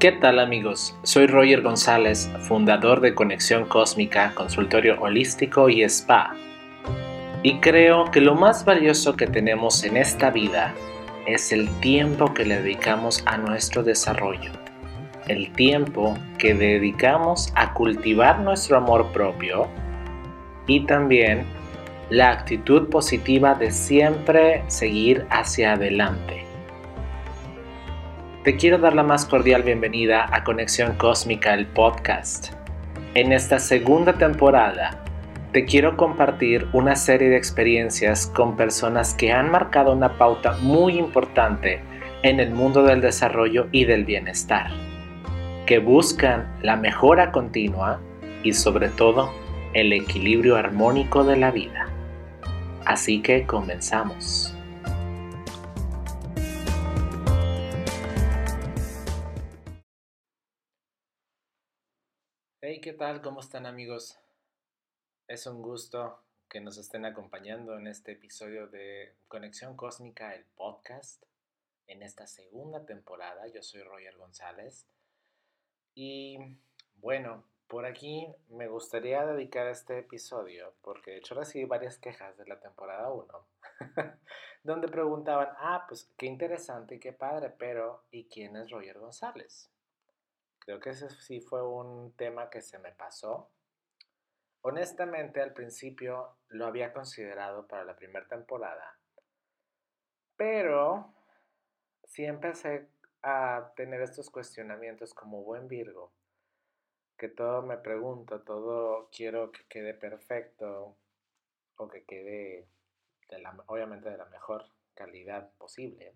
¿Qué tal amigos? Soy Roger González, fundador de Conexión Cósmica, consultorio holístico y spa. Y creo que lo más valioso que tenemos en esta vida es el tiempo que le dedicamos a nuestro desarrollo. El tiempo que dedicamos a cultivar nuestro amor propio y también la actitud positiva de siempre seguir hacia adelante. Te quiero dar la más cordial bienvenida a Conexión Cósmica, el podcast. En esta segunda temporada, te quiero compartir una serie de experiencias con personas que han marcado una pauta muy importante en el mundo del desarrollo y del bienestar, que buscan la mejora continua y sobre todo el equilibrio armónico de la vida. Así que comenzamos. ¿Qué tal? ¿Cómo están amigos? Es un gusto que nos estén acompañando en este episodio de Conexión Cósmica, el podcast, en esta segunda temporada. Yo soy Roger González. Y bueno, por aquí me gustaría dedicar este episodio, porque de hecho recibí varias quejas de la temporada 1, donde preguntaban, ah, pues qué interesante y qué padre, pero ¿y quién es Roger González? Creo que ese sí fue un tema que se me pasó. Honestamente, al principio lo había considerado para la primera temporada, pero sí empecé a tener estos cuestionamientos como buen Virgo, que todo me pregunto, todo quiero que quede perfecto o que quede obviamente de la mejor calidad posible.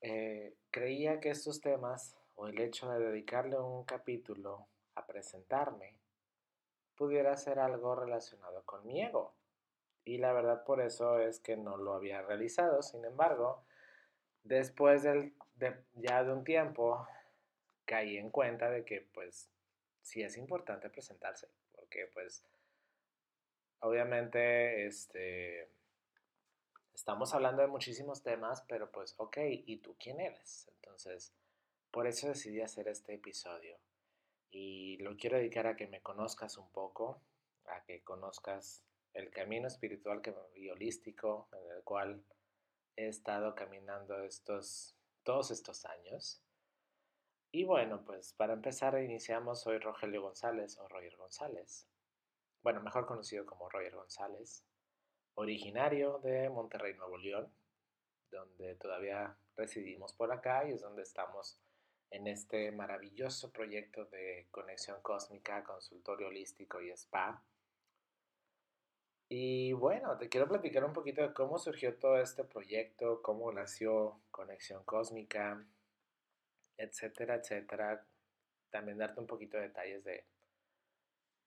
Eh, creía que estos temas o el hecho de dedicarle un capítulo a presentarme pudiera ser algo relacionado con mi ego. Y la verdad por eso es que no lo había realizado. Sin embargo, después del, de, ya de un tiempo caí en cuenta de que pues sí es importante presentarse. Porque pues obviamente este estamos hablando de muchísimos temas, pero pues ok, ¿y tú quién eres? Entonces por eso decidí hacer este episodio y lo quiero dedicar a que me conozcas un poco, a que conozcas el camino espiritual y holístico en el cual he estado caminando estos, todos estos años. Y bueno, pues para empezar iniciamos, soy Rogelio González o Roger González. Bueno, mejor conocido como Roger González, originario de Monterrey, Nuevo León, donde todavía residimos por acá y es donde estamos en este maravilloso proyecto de conexión cósmica, consultorio holístico y spa. Y bueno, te quiero platicar un poquito de cómo surgió todo este proyecto, cómo nació Conexión Cósmica, etcétera, etcétera. También darte un poquito de detalles de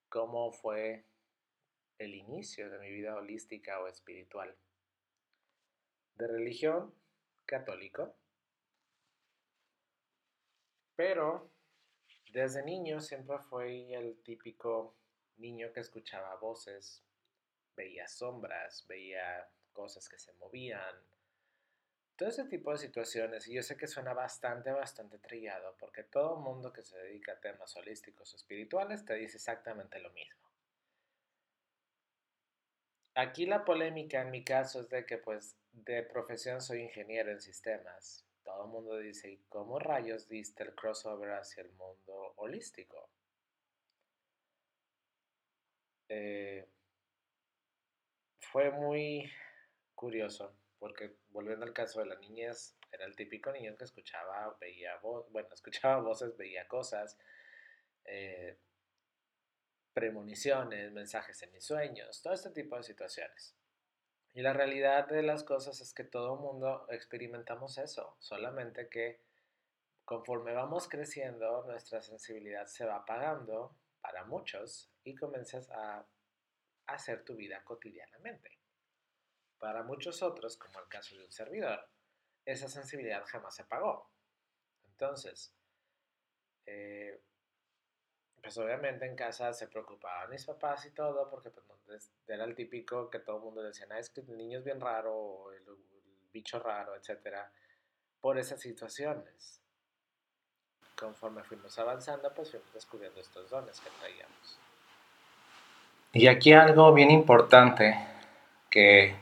cómo fue el inicio de mi vida holística o espiritual. De religión católico, pero desde niño siempre fui el típico niño que escuchaba voces, veía sombras, veía cosas que se movían, todo ese tipo de situaciones. Y yo sé que suena bastante, bastante trillado, porque todo mundo que se dedica a temas holísticos o espirituales te dice exactamente lo mismo. Aquí la polémica en mi caso es de que pues de profesión soy ingeniero en sistemas todo el mundo dice, ¿y cómo rayos diste el crossover hacia el mundo holístico? Eh, fue muy curioso, porque volviendo al caso de la niñez, era el típico niño que escuchaba, veía bueno, escuchaba voces, veía cosas, eh, premoniciones, mensajes en mis sueños, todo este tipo de situaciones. Y la realidad de las cosas es que todo mundo experimentamos eso, solamente que conforme vamos creciendo, nuestra sensibilidad se va apagando para muchos y comienzas a hacer tu vida cotidianamente. Para muchos otros, como el caso de un servidor, esa sensibilidad jamás se apagó. Entonces, eh, pues obviamente en casa se preocupaban mis papás y todo, porque pues, era el típico que todo el mundo decía, es que el niño es bien raro, el, el bicho raro, etcétera, por esas situaciones. conforme fuimos avanzando, pues fuimos descubriendo estos dones que traíamos. Y aquí algo bien importante que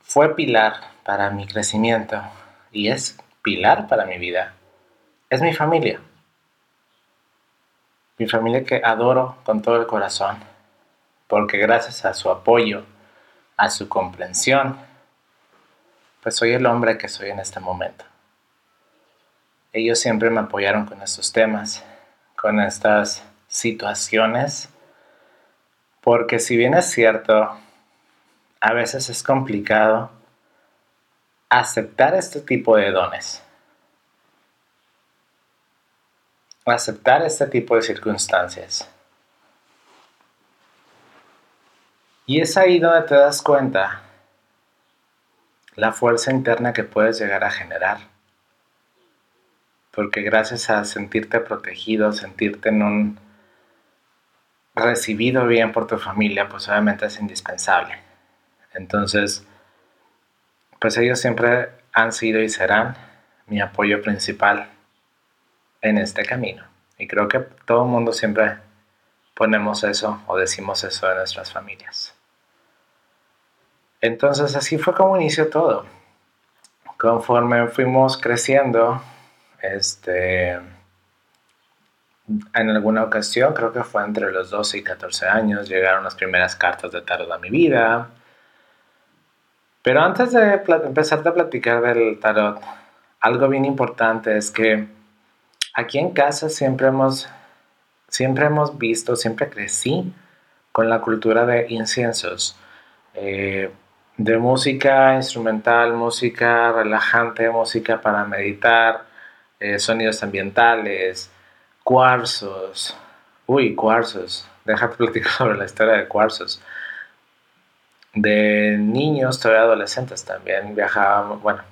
fue pilar para mi crecimiento y es pilar para mi vida, es mi familia. Mi familia que adoro con todo el corazón, porque gracias a su apoyo, a su comprensión, pues soy el hombre que soy en este momento. Ellos siempre me apoyaron con estos temas, con estas situaciones, porque si bien es cierto, a veces es complicado aceptar este tipo de dones, aceptar este tipo de circunstancias. Y es ahí donde te das cuenta la fuerza interna que puedes llegar a generar. Porque gracias a sentirte protegido, sentirte en un recibido bien por tu familia, pues obviamente es indispensable. Entonces, pues ellos siempre han sido y serán mi apoyo principal en este camino. Y creo que todo el mundo siempre ponemos eso o decimos eso de nuestras familias. Entonces así fue como inició todo. Conforme fuimos creciendo, este, en alguna ocasión, creo que fue entre los 12 y 14 años, llegaron las primeras cartas de tarot a mi vida. Pero antes de empezar a platicar del tarot, algo bien importante es que aquí en casa siempre hemos, siempre hemos visto, siempre crecí con la cultura de inciensos. Eh, de música instrumental, música relajante, música para meditar, eh, sonidos ambientales, cuarzos. Uy, cuarzos. Déjate platicar sobre la historia de cuarzos. De niños, todavía adolescentes también viajábamos, bueno,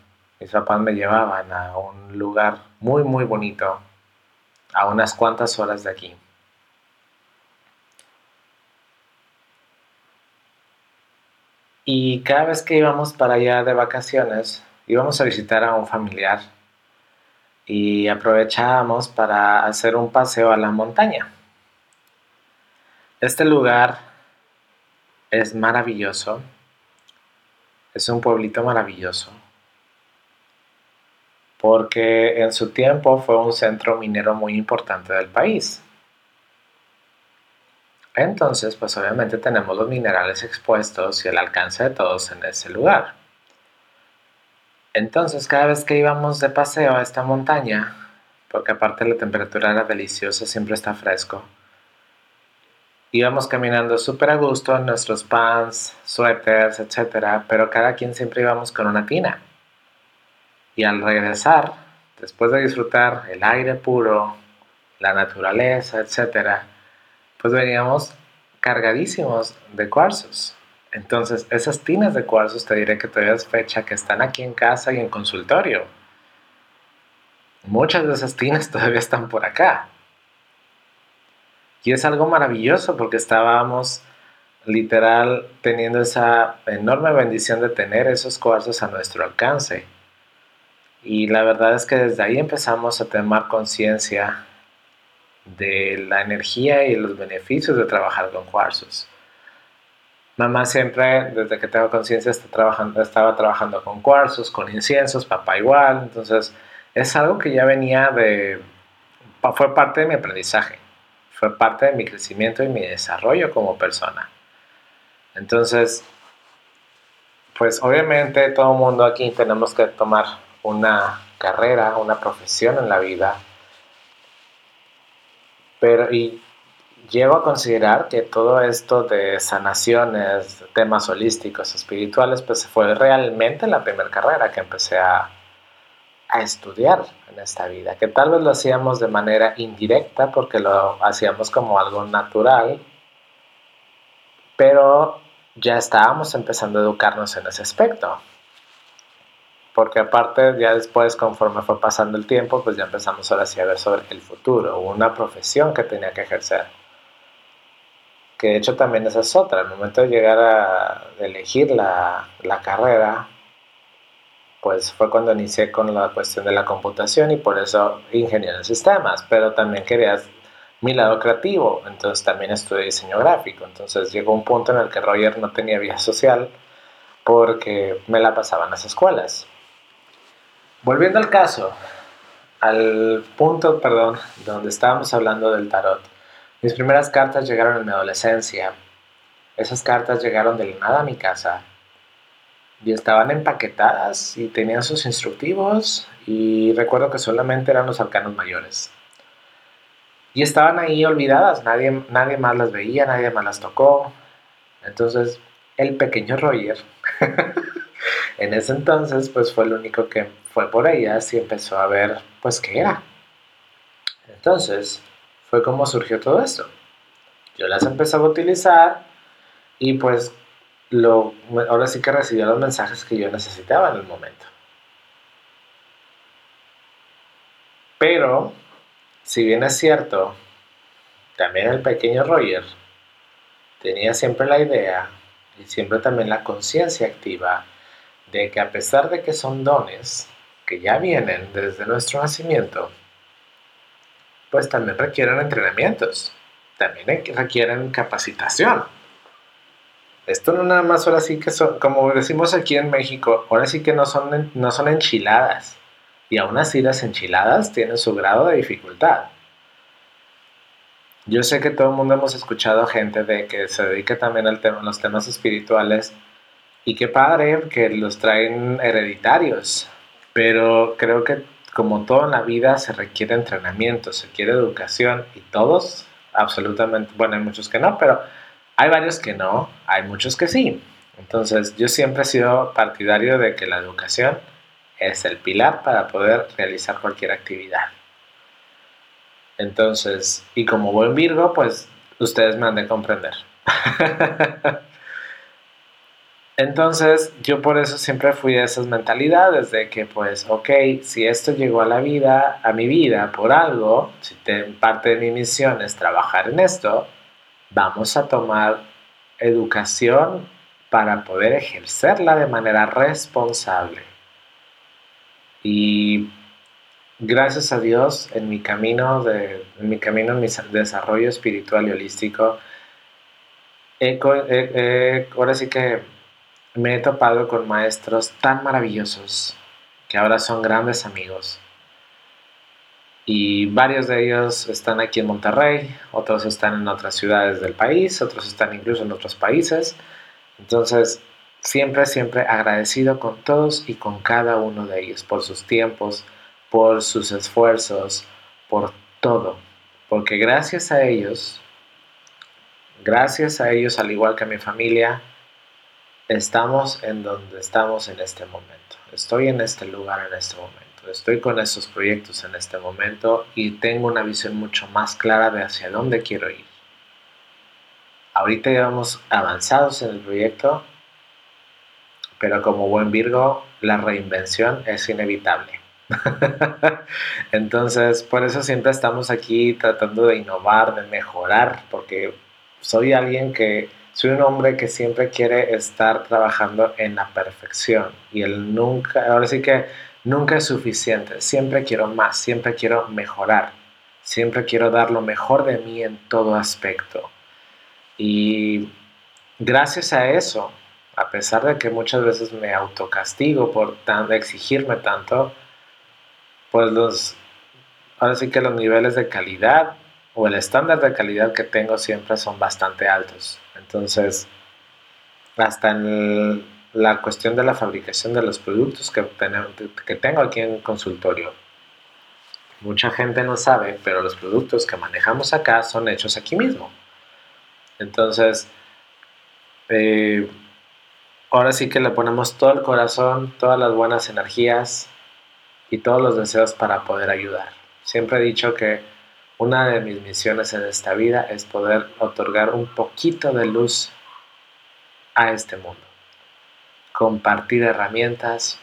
mis papás me llevaban a un lugar muy, muy bonito, a unas cuantas horas de aquí. Y cada vez que íbamos para allá de vacaciones, íbamos a visitar a un familiar y aprovechábamos para hacer un paseo a la montaña. Este lugar es maravilloso, es un pueblito maravilloso, porque en su tiempo fue un centro minero muy importante del país. Entonces, pues obviamente tenemos los minerales expuestos y el alcance de todos en ese lugar. Entonces, cada vez que íbamos de paseo a esta montaña, porque aparte la temperatura era deliciosa, siempre está fresco, íbamos caminando súper a gusto en nuestros pants, suéteres, etc. Pero cada quien siempre íbamos con una tina. Y al regresar, después de disfrutar el aire puro, la naturaleza, etcétera, pues veníamos cargadísimos de cuarzos. Entonces, esas tinas de cuarzos te diré que todavía es fecha que están aquí en casa y en consultorio. Muchas de esas tinas todavía están por acá. Y es algo maravilloso porque estábamos literal teniendo esa enorme bendición de tener esos cuarzos a nuestro alcance. Y la verdad es que desde ahí empezamos a tomar conciencia de la energía y los beneficios de trabajar con cuarzos. Mamá siempre, desde que tengo conciencia, está trabajando, estaba trabajando con cuarzos, con inciensos, papá igual. Entonces, es algo que ya venía de... fue parte de mi aprendizaje, fue parte de mi crecimiento y mi desarrollo como persona. Entonces, pues obviamente todo el mundo aquí tenemos que tomar una carrera, una profesión en la vida. Pero y llego a considerar que todo esto de sanaciones, temas holísticos, espirituales, pues fue realmente la primera carrera que empecé a, a estudiar en esta vida, que tal vez lo hacíamos de manera indirecta porque lo hacíamos como algo natural, pero ya estábamos empezando a educarnos en ese aspecto porque aparte ya después conforme fue pasando el tiempo, pues ya empezamos ahora sí a ver sobre el futuro, una profesión que tenía que ejercer. Que de hecho también esa es otra, al momento de llegar a elegir la, la carrera, pues fue cuando inicié con la cuestión de la computación y por eso ingeniero en sistemas, pero también quería mi lado creativo, entonces también estudié diseño gráfico, entonces llegó un punto en el que Roger no tenía vida social porque me la pasaba en las escuelas. Volviendo al caso, al punto, perdón, donde estábamos hablando del tarot, mis primeras cartas llegaron en mi adolescencia. Esas cartas llegaron de la nada a mi casa y estaban empaquetadas y tenían sus instructivos y recuerdo que solamente eran los arcanos mayores. Y estaban ahí olvidadas, nadie, nadie más las veía, nadie más las tocó. Entonces, el pequeño Roger, en ese entonces, pues fue el único que fue por ellas y empezó a ver, pues, qué era. Entonces, fue como surgió todo esto. Yo las empezaba a utilizar y pues lo, ahora sí que recibía los mensajes que yo necesitaba en el momento. Pero, si bien es cierto, también el pequeño Roger tenía siempre la idea y siempre también la conciencia activa de que a pesar de que son dones que ya vienen desde nuestro nacimiento, pues también requieren entrenamientos, también requieren capacitación. Esto no nada más ahora sí que son, como decimos aquí en México, ahora sí que no son, no son enchiladas. Y aún así las enchiladas tienen su grado de dificultad. Yo sé que todo el mundo hemos escuchado gente de que se dedica también al tema, a los temas espirituales y qué padre que los traen hereditarios, pero creo que como todo en la vida se requiere entrenamiento, se quiere educación y todos, absolutamente, bueno, hay muchos que no, pero hay varios que no, hay muchos que sí. Entonces, yo siempre he sido partidario de que la educación es el pilar para poder realizar cualquier actividad. Entonces, y como buen Virgo, pues ustedes me han de comprender. Entonces, yo por eso siempre fui a esas mentalidades de que, pues, ok, si esto llegó a la vida, a mi vida por algo, si parte de mi misión es trabajar en esto, vamos a tomar educación para poder ejercerla de manera responsable. Y gracias a Dios, en mi camino, de, en mi camino en mi desarrollo espiritual y holístico, ahora sí que me he topado con maestros tan maravillosos que ahora son grandes amigos y varios de ellos están aquí en Monterrey, otros están en otras ciudades del país, otros están incluso en otros países. Entonces, siempre, siempre agradecido con todos y con cada uno de ellos por sus tiempos, por sus esfuerzos, por todo. Porque gracias a ellos, gracias a ellos, al igual que a mi familia, estamos en donde estamos en este momento. Estoy en este lugar en este momento. Estoy con estos proyectos en este momento y tengo una visión mucho más clara de hacia dónde quiero ir. Ahorita ya vamos avanzados en el proyecto, pero como buen Virgo, la reinvención es inevitable. Entonces, por eso siempre estamos aquí tratando de innovar, de mejorar, porque soy alguien que, soy un hombre que siempre quiere estar trabajando en la perfección y el nunca, ahora sí que Nunca es suficiente, siempre quiero más, siempre quiero mejorar, siempre quiero dar lo mejor de mí en todo aspecto. Y gracias a eso, a pesar de que muchas veces me autocastigo por exigirme tanto, pues los, ahora sí que los niveles de calidad o el estándar de calidad que tengo siempre son bastante altos. Entonces, hasta en la cuestión de la fabricación de los productos que, que tengo aquí en consultorio. Mucha gente no sabe, pero los productos que manejamos acá son hechos aquí mismo. Entonces, eh, ahora sí que le ponemos todo el corazón, todas las buenas energías y todos los deseos para poder ayudar. Siempre he dicho que una de mis misiones en esta vida es poder otorgar un poquito de luz a este mundo compartir herramientas,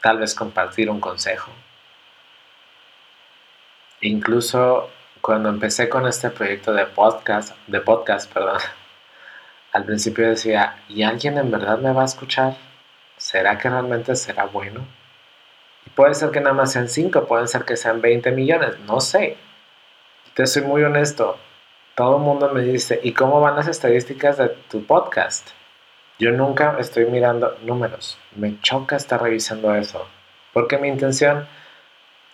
tal vez compartir un consejo. Incluso cuando empecé con este proyecto de podcast, de podcast, perdón, al principio decía, ¿y alguien en verdad me va a escuchar? ¿Será que realmente será bueno? Y puede ser que nada más sean 5, pueden ser que sean 20 millones, no sé. Te soy muy honesto. Todo el mundo me dice, ¿y cómo van las estadísticas de tu podcast? Yo nunca estoy mirando números. Me choca estar revisando eso. Porque mi intención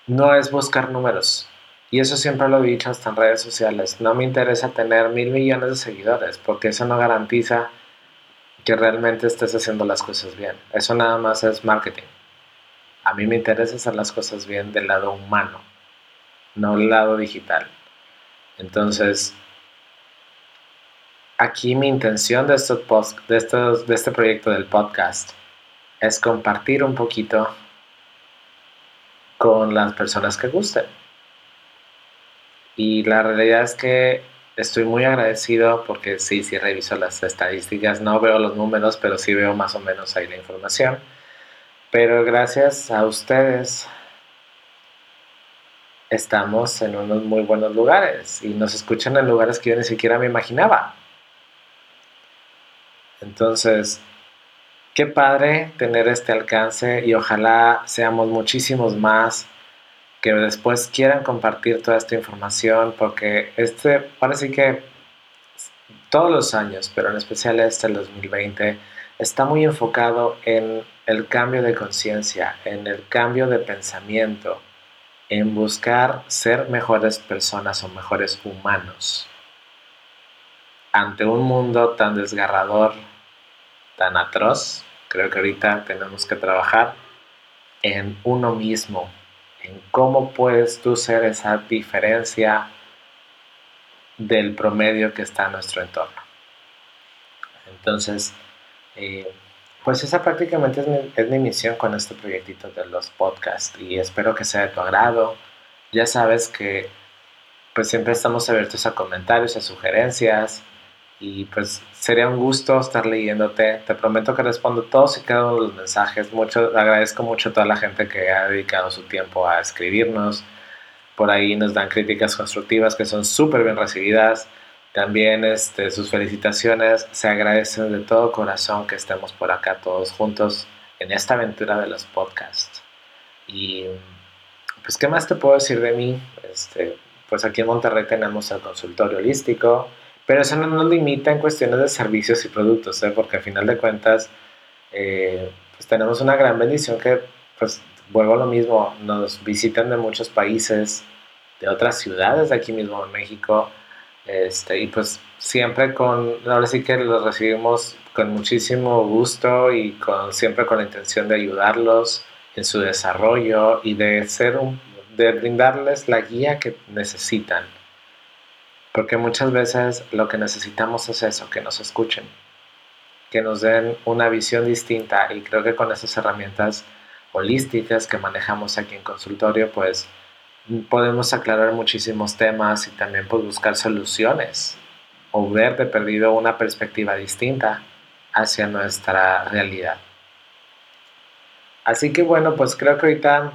no es buscar números. Y eso siempre lo he dicho hasta en redes sociales. No me interesa tener mil millones de seguidores porque eso no garantiza que realmente estés haciendo las cosas bien. Eso nada más es marketing. A mí me interesa hacer las cosas bien del lado humano, no del lado digital. Entonces, aquí mi intención de, estos de, estos, de este proyecto del podcast es compartir un poquito con las personas que gusten. Y la realidad es que estoy muy agradecido porque sí, sí reviso las estadísticas, no veo los números, pero sí veo más o menos ahí la información. Pero gracias a ustedes estamos en unos muy buenos lugares y nos escuchan en lugares que yo ni siquiera me imaginaba. Entonces, qué padre tener este alcance y ojalá seamos muchísimos más que después quieran compartir toda esta información porque este parece que todos los años, pero en especial este el 2020, está muy enfocado en el cambio de conciencia, en el cambio de pensamiento, en buscar ser mejores personas o mejores humanos. Ante un mundo tan desgarrador, tan atroz, creo que ahorita tenemos que trabajar en uno mismo, en cómo puedes tú ser esa diferencia del promedio que está en nuestro entorno. Entonces, eh, pues esa prácticamente es mi, misión con este proyectito de los podcasts y espero que sea de tu agrado. Ya sabes que pues siempre estamos abiertos a comentarios, a sugerencias y pues sería un gusto estar leyéndote. Te prometo que respondo todos y cada uno de los mensajes. Mucho, agradezco mucho a toda la gente que ha dedicado su tiempo a escribirnos. Por ahí nos dan críticas constructivas que son súper bien recibidas. También este, sus felicitaciones. Se agradecen de todo corazón que estemos por acá todos juntos en esta aventura de los podcasts. Y pues, ¿qué más te puedo decir de mí? Este, pues aquí en Monterrey tenemos el consultorio holístico pero eso no nos limita en cuestiones de servicios y productos, ¿eh? porque al final de cuentas, eh, pues tenemos una gran bendición que, pues, vuelvo a lo mismo, nos visitan de muchos países, de otras ciudades de aquí mismo en México, este, y pues siempre con, ahora sí que los recibimos con muchísimo gusto y con, siempre con la intención de ayudarlos en su desarrollo y de ser un, de brindarles la guía que necesitan. Porque muchas veces lo que necesitamos es eso, que nos escuchen, que nos den una visión distinta y creo que con esas herramientas holísticas que manejamos aquí en consultorio, pues podemos aclarar muchísimos temas y también pues, buscar soluciones o ver de perdido una perspectiva distinta hacia nuestra realidad. Así que bueno, pues creo que ahorita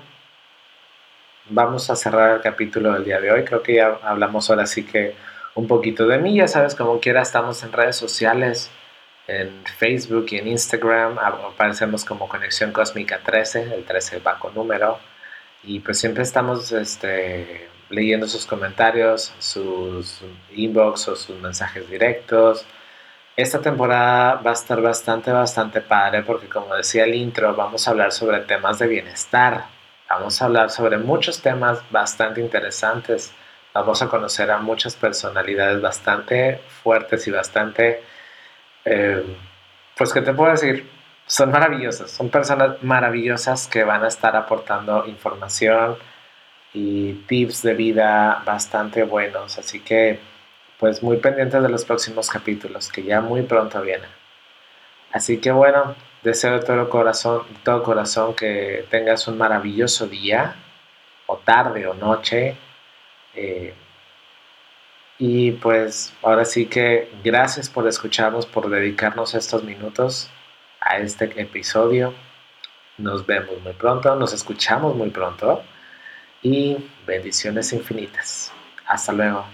vamos a cerrar el capítulo del día de hoy. Creo que ya hablamos ahora sí que un poquito de mí. Ya sabes, como quiera, estamos en redes sociales, en Facebook y en Instagram. Aparecemos como Conexión Cósmica 13, el 13 va con número. Y pues siempre estamos este, leyendo sus comentarios, sus inbox o sus mensajes directos. Esta temporada va a estar bastante, bastante padre porque como decía el intro, vamos a hablar sobre temas de bienestar. Vamos a hablar sobre muchos temas bastante interesantes vamos a conocer a muchas personalidades bastante fuertes y bastante, eh, pues, ¿qué te puedo decir? Son maravillosas, son personas maravillosas que van a estar aportando información y tips de vida bastante buenos, así que pues muy pendientes de los próximos capítulos que ya muy pronto vienen. Así que bueno, deseo de todo corazón, todo corazón que tengas un maravilloso día o tarde o noche eh, y pues ahora sí que gracias por escucharnos, por dedicarnos estos minutos a este episodio. Nos vemos muy pronto, nos escuchamos muy pronto y bendiciones infinitas. Hasta luego.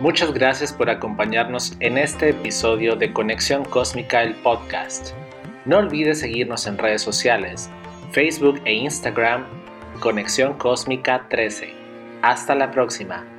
Muchas gracias por acompañarnos en este episodio de Conexión Cósmica, el podcast. No olvides seguirnos en redes sociales, Facebook e Instagram, Conexión Cósmica 13. Hasta la próxima.